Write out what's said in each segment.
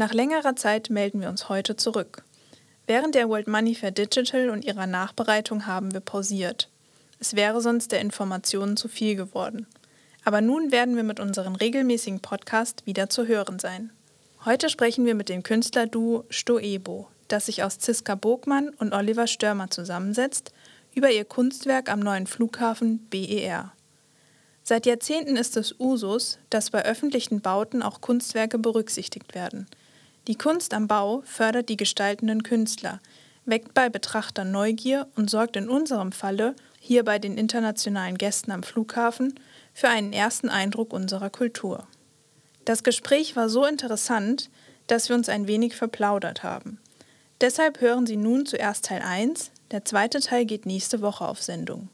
Nach längerer Zeit melden wir uns heute zurück. Während der World Money Fair Digital und ihrer Nachbereitung haben wir pausiert. Es wäre sonst der Informationen zu viel geworden. Aber nun werden wir mit unserem regelmäßigen Podcast wieder zu hören sein. Heute sprechen wir mit dem Künstlerduo Stoebo, das sich aus Ziska Bogmann und Oliver Störmer zusammensetzt, über ihr Kunstwerk am neuen Flughafen BER. Seit Jahrzehnten ist es Usus, dass bei öffentlichen Bauten auch Kunstwerke berücksichtigt werden. Die Kunst am Bau fördert die gestaltenden Künstler, weckt bei Betrachtern Neugier und sorgt in unserem Falle, hier bei den internationalen Gästen am Flughafen, für einen ersten Eindruck unserer Kultur. Das Gespräch war so interessant, dass wir uns ein wenig verplaudert haben. Deshalb hören Sie nun zuerst Teil 1, der zweite Teil geht nächste Woche auf Sendung.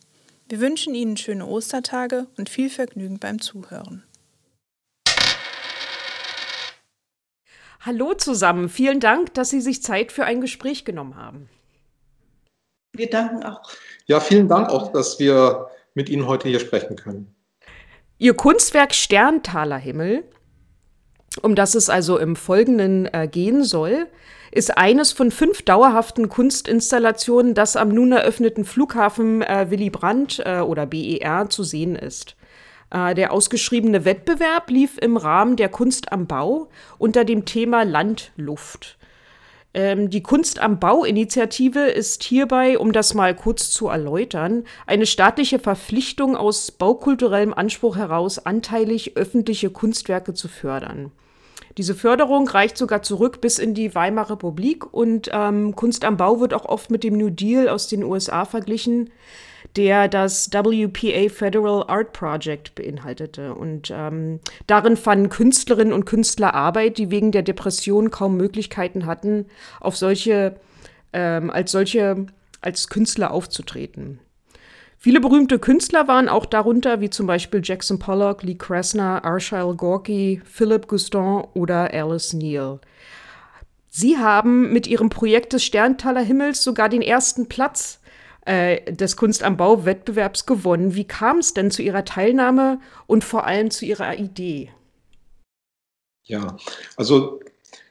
Wir wünschen Ihnen schöne Ostertage und viel Vergnügen beim Zuhören. Hallo zusammen, vielen Dank, dass Sie sich Zeit für ein Gespräch genommen haben. Wir danken auch. Ja, vielen Dank auch, dass wir mit Ihnen heute hier sprechen können. Ihr Kunstwerk Sterntaler Himmel, um das es also im Folgenden äh, gehen soll, ist eines von fünf dauerhaften Kunstinstallationen, das am nun eröffneten Flughafen äh, Willy Brandt äh, oder BER zu sehen ist. Äh, der ausgeschriebene Wettbewerb lief im Rahmen der Kunst am Bau unter dem Thema Land, Luft. Ähm, die Kunst am Bau-Initiative ist hierbei, um das mal kurz zu erläutern, eine staatliche Verpflichtung aus baukulturellem Anspruch heraus, anteilig öffentliche Kunstwerke zu fördern. Diese Förderung reicht sogar zurück bis in die Weimarer Republik und ähm, Kunst am Bau wird auch oft mit dem New Deal aus den USA verglichen der das WPA Federal Art Project beinhaltete. Und ähm, darin fanden Künstlerinnen und Künstler Arbeit, die wegen der Depression kaum Möglichkeiten hatten, auf solche, ähm, als solche als Künstler aufzutreten. Viele berühmte Künstler waren auch darunter, wie zum Beispiel Jackson Pollock, Lee Krasner, Arshile Gorky, Philip Guston oder Alice Neal. Sie haben mit ihrem Projekt des Sterntaler Himmels sogar den ersten Platz äh, des Kunst am Bau-Wettbewerbs gewonnen. Wie kam es denn zu Ihrer Teilnahme und vor allem zu Ihrer Idee? Ja, also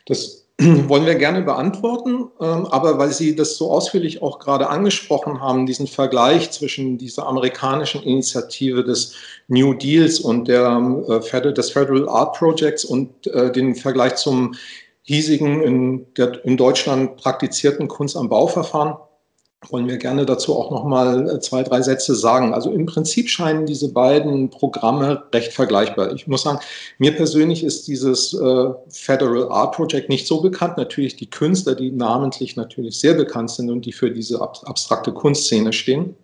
das wollen wir gerne beantworten, ähm, aber weil Sie das so ausführlich auch gerade angesprochen haben, diesen Vergleich zwischen dieser amerikanischen Initiative des New Deals und der, äh, des Federal Art Projects und äh, den Vergleich zum hiesigen in, in Deutschland praktizierten Kunst am Bauverfahren, wollen wir gerne dazu auch noch mal äh, zwei, drei Sätze sagen. Also im Prinzip scheinen diese beiden Programme recht vergleichbar. Ich muss sagen, mir persönlich ist dieses äh, Federal Art Project nicht so bekannt. Natürlich die Künstler, die namentlich natürlich sehr bekannt sind und die für diese ab abstrakte Kunstszene stehen.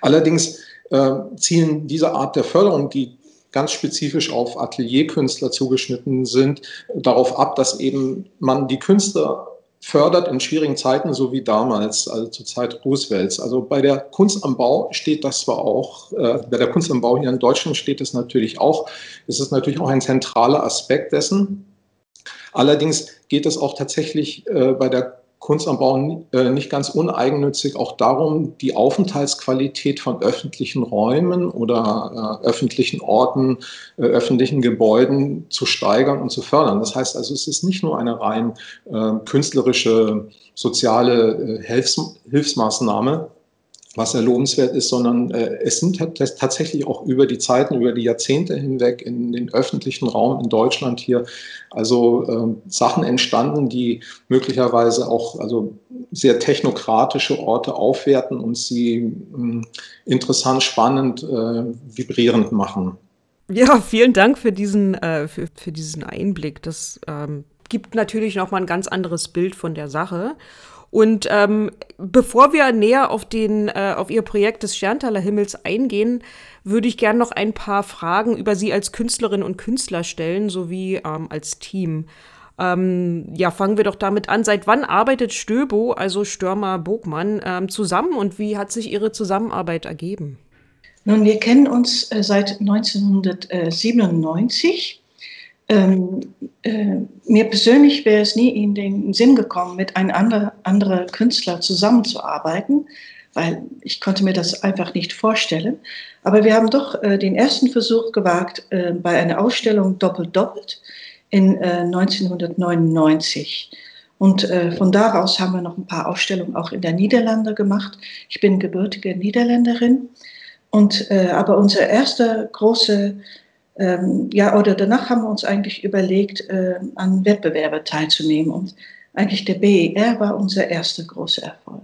Allerdings äh, zielen diese Art der Förderung, die ganz spezifisch auf Atelierkünstler zugeschnitten sind, darauf ab, dass eben man die Künstler fördert in schwierigen Zeiten, so wie damals, also zur Zeit Roosevelts. Also bei der Kunst am Bau steht das zwar auch, äh, bei der Kunst am Bau hier in Deutschland steht es natürlich auch. Es ist natürlich auch ein zentraler Aspekt dessen. Allerdings geht es auch tatsächlich äh, bei der Kunst am Bau äh, nicht ganz uneigennützig auch darum, die Aufenthaltsqualität von öffentlichen Räumen oder äh, öffentlichen Orten, äh, öffentlichen Gebäuden zu steigern und zu fördern. Das heißt also, es ist nicht nur eine rein äh, künstlerische, soziale äh, Hilfs Hilfsmaßnahme, was sehr lobenswert ist, sondern äh, es sind tatsächlich auch über die Zeiten, über die Jahrzehnte hinweg in den öffentlichen Raum in Deutschland hier also äh, Sachen entstanden, die möglicherweise auch also sehr technokratische Orte aufwerten und sie äh, interessant, spannend, äh, vibrierend machen. Ja, vielen Dank für diesen, äh, für, für diesen Einblick. Das ähm, gibt natürlich noch mal ein ganz anderes Bild von der Sache. Und ähm, bevor wir näher auf, den, äh, auf Ihr Projekt des Sterntaler Himmels eingehen, würde ich gerne noch ein paar Fragen über Sie als Künstlerin und Künstler stellen, sowie ähm, als Team. Ähm, ja, fangen wir doch damit an. Seit wann arbeitet Stöbo, also Stürmer Bogmann, ähm, zusammen und wie hat sich Ihre Zusammenarbeit ergeben? Nun, wir kennen uns äh, seit 1997 ähm, äh, mir persönlich wäre es nie in den Sinn gekommen, mit einem anderen andere Künstler zusammenzuarbeiten, weil ich konnte mir das einfach nicht vorstellen. Aber wir haben doch äh, den ersten Versuch gewagt äh, bei einer Ausstellung Doppelt Doppelt in äh, 1999. Und äh, von daraus haben wir noch ein paar Ausstellungen auch in der Niederlande gemacht. Ich bin gebürtige Niederländerin. Und, äh, aber unsere erste große, ähm, ja, oder danach haben wir uns eigentlich überlegt, äh, an Wettbewerben teilzunehmen. Und eigentlich der BER war unser erster großer Erfolg.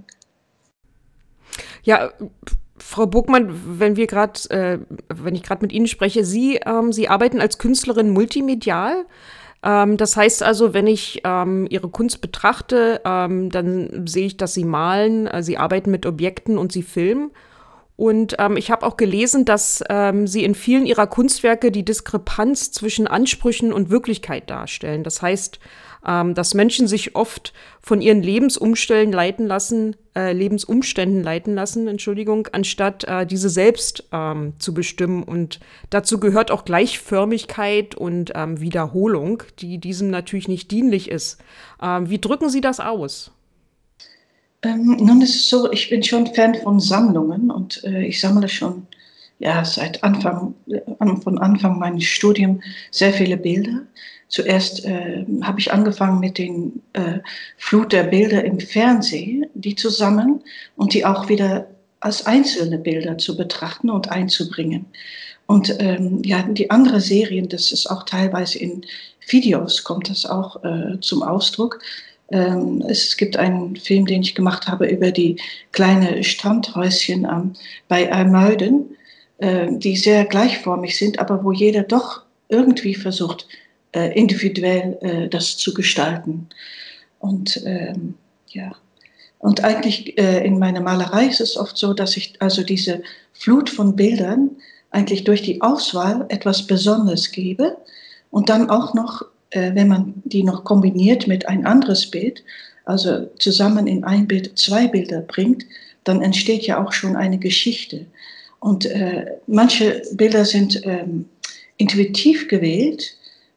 Ja, Frau Burgmann, wenn wir gerade, äh, wenn ich gerade mit Ihnen spreche, Sie, ähm, Sie arbeiten als Künstlerin multimedial. Ähm, das heißt also, wenn ich ähm, ihre Kunst betrachte, ähm, dann sehe ich, dass sie malen, äh, sie arbeiten mit Objekten und sie filmen. Und ähm, ich habe auch gelesen, dass ähm, sie in vielen ihrer Kunstwerke die Diskrepanz zwischen Ansprüchen und Wirklichkeit darstellen. Das heißt, ähm, dass Menschen sich oft von ihren Lebensumständen leiten lassen, äh, Lebensumständen leiten lassen, Entschuldigung, anstatt äh, diese selbst ähm, zu bestimmen. Und dazu gehört auch Gleichförmigkeit und ähm, Wiederholung, die diesem natürlich nicht dienlich ist. Ähm, wie drücken Sie das aus? Ähm, nun ist es so, ich bin schon Fan von Sammlungen und äh, ich sammle schon ja, seit Anfang, von Anfang meines Studiums sehr viele Bilder. Zuerst äh, habe ich angefangen mit den äh, Flut der Bilder im Fernsehen, die zusammen und die auch wieder als einzelne Bilder zu betrachten und einzubringen. Und ähm, ja, die anderen Serien, das ist auch teilweise in Videos, kommt das auch äh, zum Ausdruck. Ähm, es gibt einen Film, den ich gemacht habe über die kleine Strandhäuschen ähm, bei Almeuden, äh, die sehr gleichformig sind, aber wo jeder doch irgendwie versucht, äh, individuell äh, das zu gestalten. Und ähm, ja, und eigentlich äh, in meiner Malerei ist es oft so, dass ich also diese Flut von Bildern eigentlich durch die Auswahl etwas Besonderes gebe und dann auch noch, äh, wenn man die noch kombiniert mit ein anderes Bild, also zusammen in ein Bild zwei Bilder bringt, dann entsteht ja auch schon eine Geschichte. Und äh, manche Bilder sind ähm, intuitiv gewählt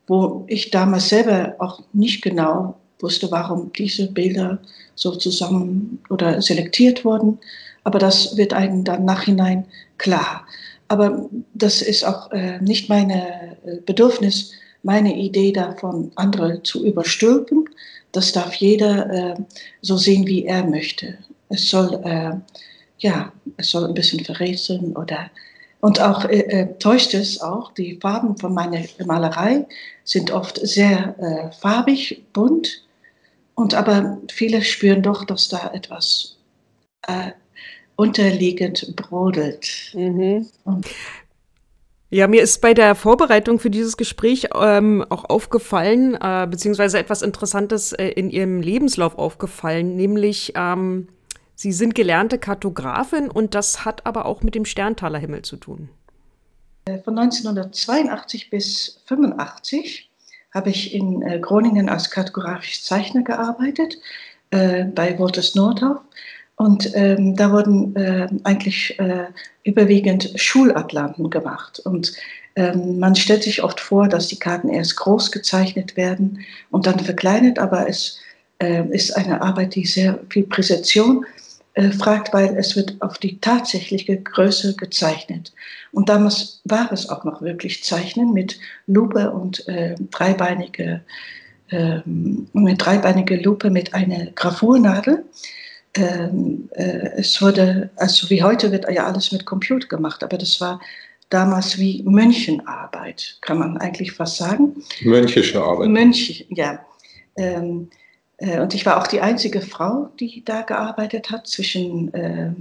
wo ich damals selber auch nicht genau wusste, warum diese Bilder so zusammen oder selektiert wurden. Aber das wird einem dann nachhinein klar. Aber das ist auch äh, nicht meine äh, Bedürfnis, meine Idee davon, andere zu überstülpen. Das darf jeder äh, so sehen, wie er möchte. Es soll, äh, ja, es soll ein bisschen verrätseln oder und auch äh, äh, täuscht es auch, die Farben von meiner Malerei sind oft sehr äh, farbig, bunt. Und aber viele spüren doch, dass da etwas äh, unterliegend brodelt. Mhm. Ja, mir ist bei der Vorbereitung für dieses Gespräch ähm, auch aufgefallen, äh, beziehungsweise etwas Interessantes äh, in Ihrem Lebenslauf aufgefallen, nämlich ähm, Sie sind gelernte Kartografin und das hat aber auch mit dem Sterntaler Himmel zu tun. Äh, von 1982 bis 1985 habe ich in äh, Groningen als kartografischer Zeichner gearbeitet, äh, bei Wolters Nordhoff. Und ähm, da wurden äh, eigentlich äh, überwiegend Schulatlanten gemacht. Und ähm, man stellt sich oft vor, dass die Karten erst groß gezeichnet werden und dann verkleinert, aber es äh, ist eine Arbeit, die sehr viel Präzision äh, fragt, weil es wird auf die tatsächliche Größe gezeichnet. Und damals war es auch noch wirklich Zeichnen mit Lupe und äh, dreibeinige, äh, mit dreibeinige Lupe mit einer Gravurnadel. Ähm, äh, es wurde, also wie heute wird ja alles mit Computer gemacht, aber das war damals wie Mönchenarbeit, kann man eigentlich fast sagen. Mönchische Arbeit. Mönch, ja. Ähm, äh, und ich war auch die einzige Frau, die da gearbeitet hat, zwischen äh,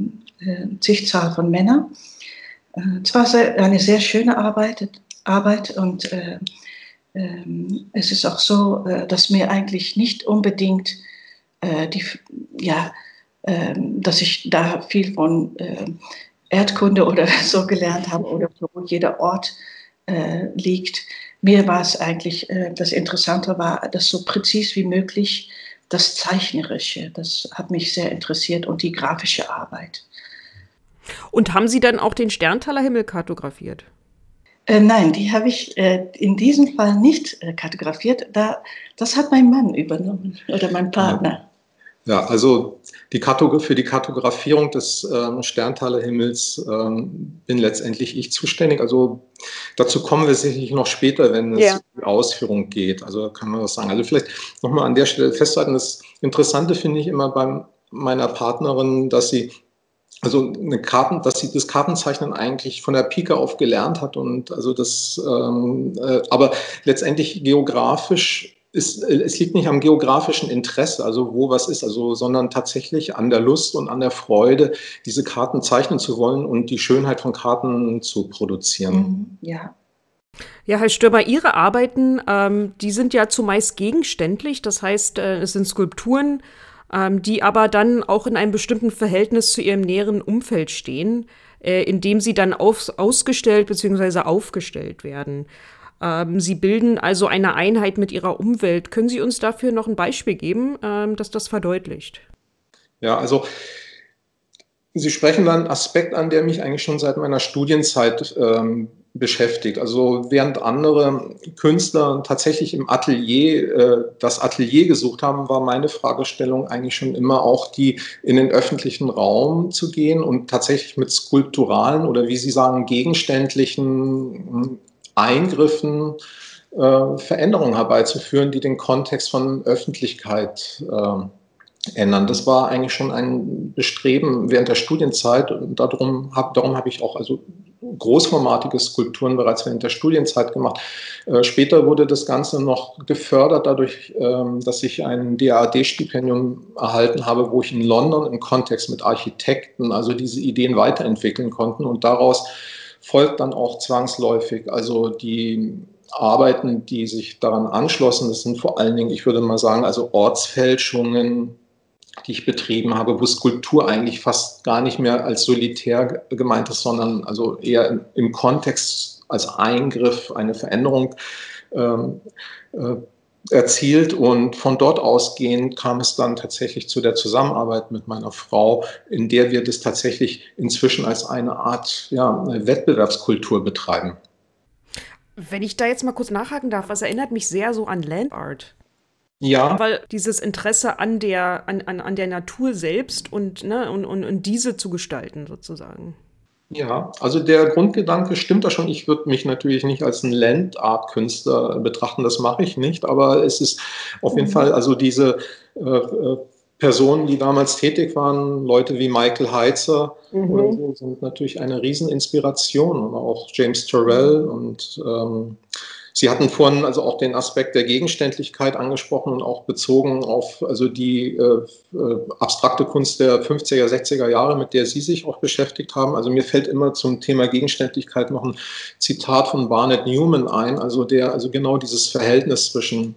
Zigzahl von Männern. Äh, es war sehr, eine sehr schöne Arbeit, Arbeit und äh, ähm, es ist auch so, äh, dass mir eigentlich nicht unbedingt die, ja, dass ich da viel von Erdkunde oder so gelernt habe oder wo jeder Ort liegt. Mir war es eigentlich, das Interessante war, das so präzis wie möglich das Zeichnerische, das hat mich sehr interessiert und die grafische Arbeit. Und haben Sie dann auch den Sterntaler Himmel kartografiert? Äh, nein, die habe ich äh, in diesem Fall nicht äh, kartografiert. Da, das hat mein Mann übernommen oder mein Partner. Ja, also die für die Kartografierung des ähm, Sterntalerhimmels ähm, bin letztendlich ich zuständig. Also dazu kommen wir sicherlich noch später, wenn es ja. um die Ausführung geht. Also kann man das sagen. Also vielleicht nochmal an der Stelle festhalten, das Interessante finde ich immer bei meiner Partnerin, dass sie also eine Karten, dass sie das Kartenzeichnen eigentlich von der Pike auf gelernt hat und also das, ähm, äh, aber letztendlich geografisch ist, es liegt nicht am geografischen Interesse, also wo was ist, also, sondern tatsächlich an der Lust und an der Freude, diese Karten zeichnen zu wollen und die Schönheit von Karten zu produzieren. Mhm, ja. Ja, Herr Stöber, Ihre Arbeiten, ähm, die sind ja zumeist gegenständlich, das heißt, äh, es sind Skulpturen, ähm, die aber dann auch in einem bestimmten Verhältnis zu ihrem näheren Umfeld stehen, äh, in dem sie dann auf, ausgestellt bzw. aufgestellt werden. Ähm, Sie bilden also eine Einheit mit Ihrer Umwelt. Können Sie uns dafür noch ein Beispiel geben, ähm, das das verdeutlicht? Ja, also Sie sprechen da einen Aspekt an, der mich eigentlich schon seit meiner Studienzeit ähm, beschäftigt. Also während andere Künstler tatsächlich im Atelier äh, das Atelier gesucht haben, war meine Fragestellung eigentlich schon immer auch die, in den öffentlichen Raum zu gehen und tatsächlich mit skulpturalen oder wie Sie sagen, gegenständlichen Eingriffen äh, Veränderungen herbeizuführen, die den Kontext von Öffentlichkeit äh, ändern. Das war eigentlich schon ein Bestreben während der Studienzeit und darum habe hab ich auch also großformatige Skulpturen bereits während der Studienzeit gemacht. Äh, später wurde das Ganze noch gefördert dadurch, ähm, dass ich ein DAAD-Stipendium erhalten habe, wo ich in London im Kontext mit Architekten also diese Ideen weiterentwickeln konnten und daraus folgt dann auch zwangsläufig. Also die Arbeiten, die sich daran anschlossen, das sind vor allen Dingen, ich würde mal sagen, also Ortsfälschungen, die ich betrieben habe, wo Skulptur eigentlich fast gar nicht mehr als solitär gemeint ist, sondern also eher im Kontext als Eingriff, eine Veränderung ähm, äh, erzielt und von dort ausgehend kam es dann tatsächlich zu der Zusammenarbeit mit meiner Frau, in der wir das tatsächlich inzwischen als eine Art ja, Wettbewerbskultur betreiben. Wenn ich da jetzt mal kurz nachhaken darf, was erinnert mich sehr so an Landart. Ja. Weil dieses Interesse an der, an, an, an der Natur selbst und, ne, und, und, und diese zu gestalten sozusagen. Ja, also der Grundgedanke stimmt da schon. Ich würde mich natürlich nicht als ein Landart-Künstler betrachten, das mache ich nicht, aber es ist auf jeden mhm. Fall, also diese äh, äh, Personen, die damals tätig waren, Leute wie Michael Heitzer mhm. so, sind natürlich eine Rieseninspiration und auch James Turrell und ähm, Sie hatten vorhin also auch den Aspekt der Gegenständlichkeit angesprochen und auch bezogen auf also die äh, äh abstrakte Kunst der 50er, 60er Jahre, mit der Sie sich auch beschäftigt haben. Also mir fällt immer zum Thema Gegenständlichkeit noch ein Zitat von Barnett Newman ein, also der also genau dieses Verhältnis zwischen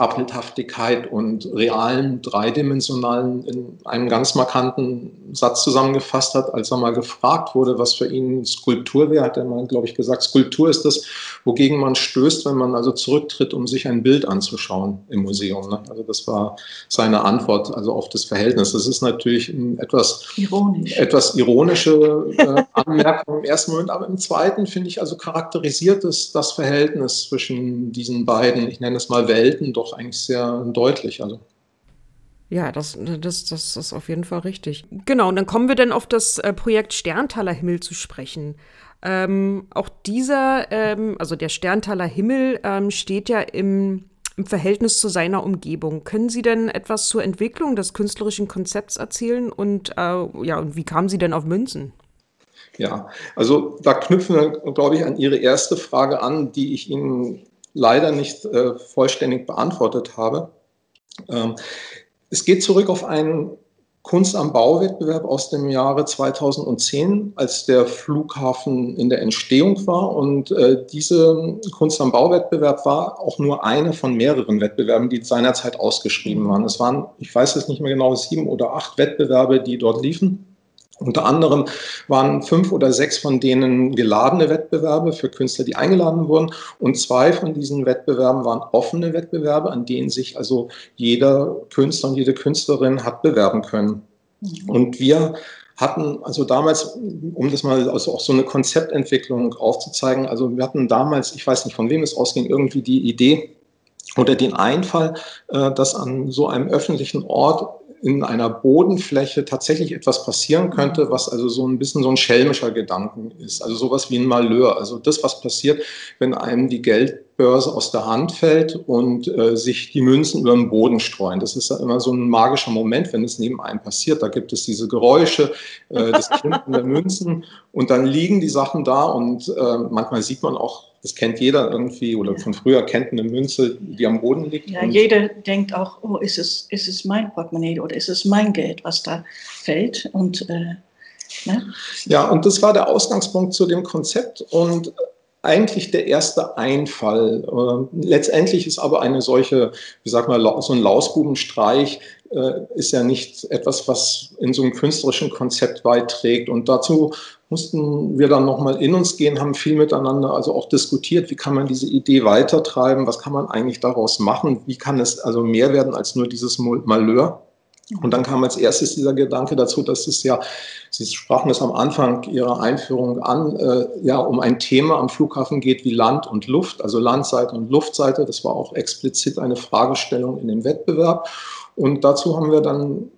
Abbildhaftigkeit und realen, dreidimensionalen in einem ganz markanten Satz zusammengefasst hat, als er mal gefragt wurde, was für ihn Skulptur wäre, hat er mal, glaube ich, gesagt, Skulptur ist das, wogegen man stößt, wenn man also zurücktritt, um sich ein Bild anzuschauen im Museum. Ne? Also das war seine Antwort also auf das Verhältnis. Das ist natürlich etwas, Ironisch. etwas ironische äh, Anmerkung im ersten Moment, aber im zweiten finde ich also charakterisiert es das Verhältnis zwischen diesen beiden, ich nenne es mal Welten, doch eigentlich sehr deutlich. Also. Ja, das, das, das ist auf jeden Fall richtig. Genau, und dann kommen wir dann auf das äh, Projekt Sterntaler Himmel zu sprechen. Ähm, auch dieser, ähm, also der Sterntaler Himmel, ähm, steht ja im, im Verhältnis zu seiner Umgebung. Können Sie denn etwas zur Entwicklung des künstlerischen Konzepts erzählen und äh, ja, und wie kamen Sie denn auf Münzen? Ja, also da knüpfen wir, glaube ich, an Ihre erste Frage an, die ich Ihnen leider nicht äh, vollständig beantwortet habe. Ähm, es geht zurück auf einen Kunst am Bauwettbewerb aus dem Jahre 2010, als der Flughafen in der Entstehung war. Und äh, diese Kunst am Bauwettbewerb war auch nur eine von mehreren Wettbewerben, die seinerzeit ausgeschrieben waren. Es waren, ich weiß es nicht mehr genau, sieben oder acht Wettbewerbe, die dort liefen. Unter anderem waren fünf oder sechs von denen geladene Wettbewerbe für Künstler, die eingeladen wurden. Und zwei von diesen Wettbewerben waren offene Wettbewerbe, an denen sich also jeder Künstler und jede Künstlerin hat bewerben können. Mhm. Und wir hatten also damals, um das mal also auch so eine Konzeptentwicklung aufzuzeigen, also wir hatten damals, ich weiß nicht von wem es ausging, irgendwie die Idee oder den Einfall, äh, dass an so einem öffentlichen Ort in einer Bodenfläche tatsächlich etwas passieren könnte, was also so ein bisschen so ein schelmischer Gedanken ist. Also sowas wie ein Malheur. Also das, was passiert, wenn einem die Geldbörse aus der Hand fällt und äh, sich die Münzen über den Boden streuen. Das ist ja immer so ein magischer Moment, wenn es neben einem passiert. Da gibt es diese Geräusche, äh, das Klinken der Münzen und dann liegen die Sachen da und äh, manchmal sieht man auch das kennt jeder irgendwie oder von früher kennt eine Münze, die am Boden liegt. Ja, jeder denkt auch, oh, ist es, ist es mein Portemonnaie oder ist es mein Geld, was da fällt? Und, äh, ne? Ja, und das war der Ausgangspunkt zu dem Konzept und eigentlich der erste Einfall. Äh, letztendlich ist aber eine solche, wie sag mal, so ein Lausbubenstreich äh, ist ja nicht etwas, was in so einem künstlerischen Konzept beiträgt. Und dazu mussten wir dann nochmal in uns gehen, haben viel miteinander also auch diskutiert, wie kann man diese Idee weitertreiben, was kann man eigentlich daraus machen, wie kann es also mehr werden als nur dieses Malheur. Und dann kam als erstes dieser Gedanke dazu, dass es ja, Sie sprachen es am Anfang Ihrer Einführung an, äh, ja, um ein Thema am Flughafen geht wie Land und Luft, also Landseite und Luftseite. Das war auch explizit eine Fragestellung in dem Wettbewerb. Und dazu haben wir dann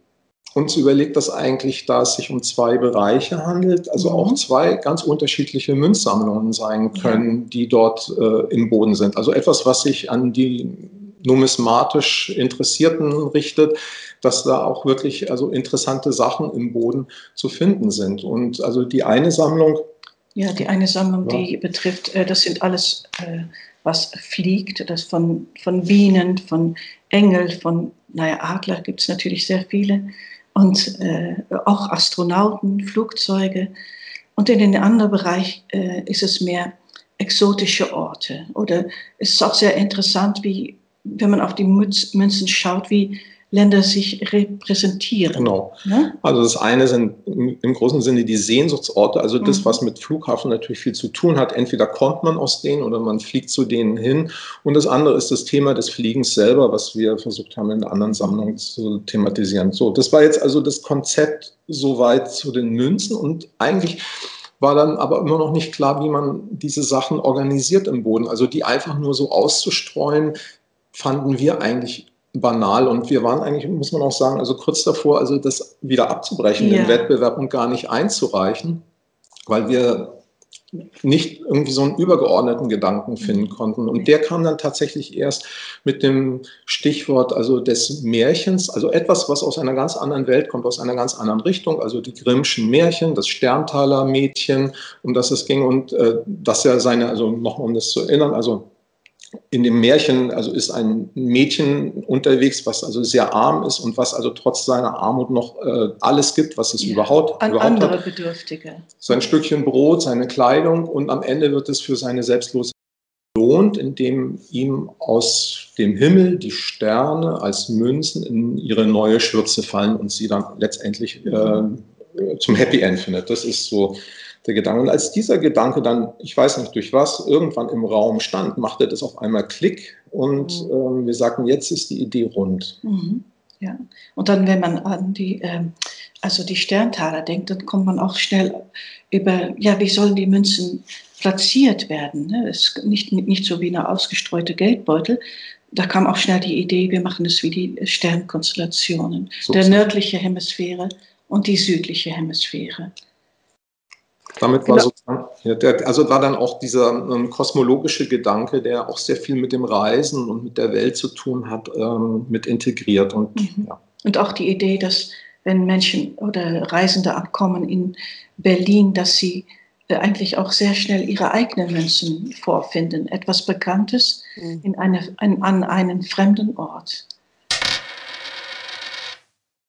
uns überlegt, dass eigentlich da es sich um zwei Bereiche handelt, also auch mhm. zwei ganz unterschiedliche Münzsammlungen sein können, die dort äh, im Boden sind. Also etwas, was sich an die numismatisch Interessierten richtet, dass da auch wirklich also interessante Sachen im Boden zu finden sind. Und also die eine Sammlung. Ja, die eine Sammlung, ja. die betrifft, äh, das sind alles, äh, was fliegt, das von, von Bienen, von Engel, von, naja, Adler gibt es natürlich sehr viele und äh, auch Astronauten, Flugzeuge. Und in den anderen Bereich äh, ist es mehr exotische Orte. Oder es ist auch sehr interessant, wie, wenn man auf die Münzen schaut, wie Länder sich repräsentieren. Genau. Ja? Also das eine sind im großen Sinne die Sehnsuchtsorte, also das, mhm. was mit Flughafen natürlich viel zu tun hat. Entweder kommt man aus denen oder man fliegt zu denen hin. Und das andere ist das Thema des Fliegens selber, was wir versucht haben in der anderen Sammlung zu thematisieren. So, das war jetzt also das Konzept soweit zu den Münzen und eigentlich war dann aber immer noch nicht klar, wie man diese Sachen organisiert im Boden. Also die einfach nur so auszustreuen, fanden wir eigentlich banal und wir waren eigentlich, muss man auch sagen, also kurz davor, also das wieder abzubrechen, ja. den Wettbewerb und gar nicht einzureichen, weil wir nicht irgendwie so einen übergeordneten Gedanken finden konnten. Und der kam dann tatsächlich erst mit dem Stichwort also des Märchens, also etwas, was aus einer ganz anderen Welt kommt, aus einer ganz anderen Richtung, also die Grimmschen Märchen, das Sterntaler Mädchen, um das es ging und äh, das ja seine, also nochmal um das zu erinnern, also in dem Märchen, also ist ein Mädchen unterwegs, was also sehr arm ist und was also trotz seiner Armut noch äh, alles gibt, was es ja, überhaupt, an überhaupt andere hat. Bedürftige. Sein Stückchen Brot, seine Kleidung und am Ende wird es für seine Selbstlosigkeit belohnt, indem ihm aus dem Himmel die Sterne als Münzen in ihre neue Schürze fallen und sie dann letztendlich äh, zum Happy End findet. Das ist so der Gedanke. Und als dieser Gedanke dann, ich weiß nicht durch was, irgendwann im Raum stand, machte das auf einmal Klick und mhm. ähm, wir sagten, jetzt ist die Idee rund. Mhm. Ja. Und dann, wenn man an die, ähm, also die Sterntaler denkt, dann kommt man auch schnell über, ja, wie sollen die Münzen platziert werden? Ne? Es ist nicht, nicht so wie eine ausgestreute Geldbeutel. Da kam auch schnell die Idee, wir machen es wie die Sternkonstellationen, so der nördliche Hemisphäre und die südliche Hemisphäre. Damit war genau. sozusagen, ja, der, also war dann auch dieser ähm, kosmologische Gedanke, der auch sehr viel mit dem Reisen und mit der Welt zu tun hat, ähm, mit integriert. Und, mhm. ja. und auch die Idee, dass wenn Menschen oder Reisende ankommen in Berlin, dass sie äh, eigentlich auch sehr schnell ihre eigenen Münzen vorfinden. Etwas Bekanntes mhm. in eine, ein, an einen fremden Ort.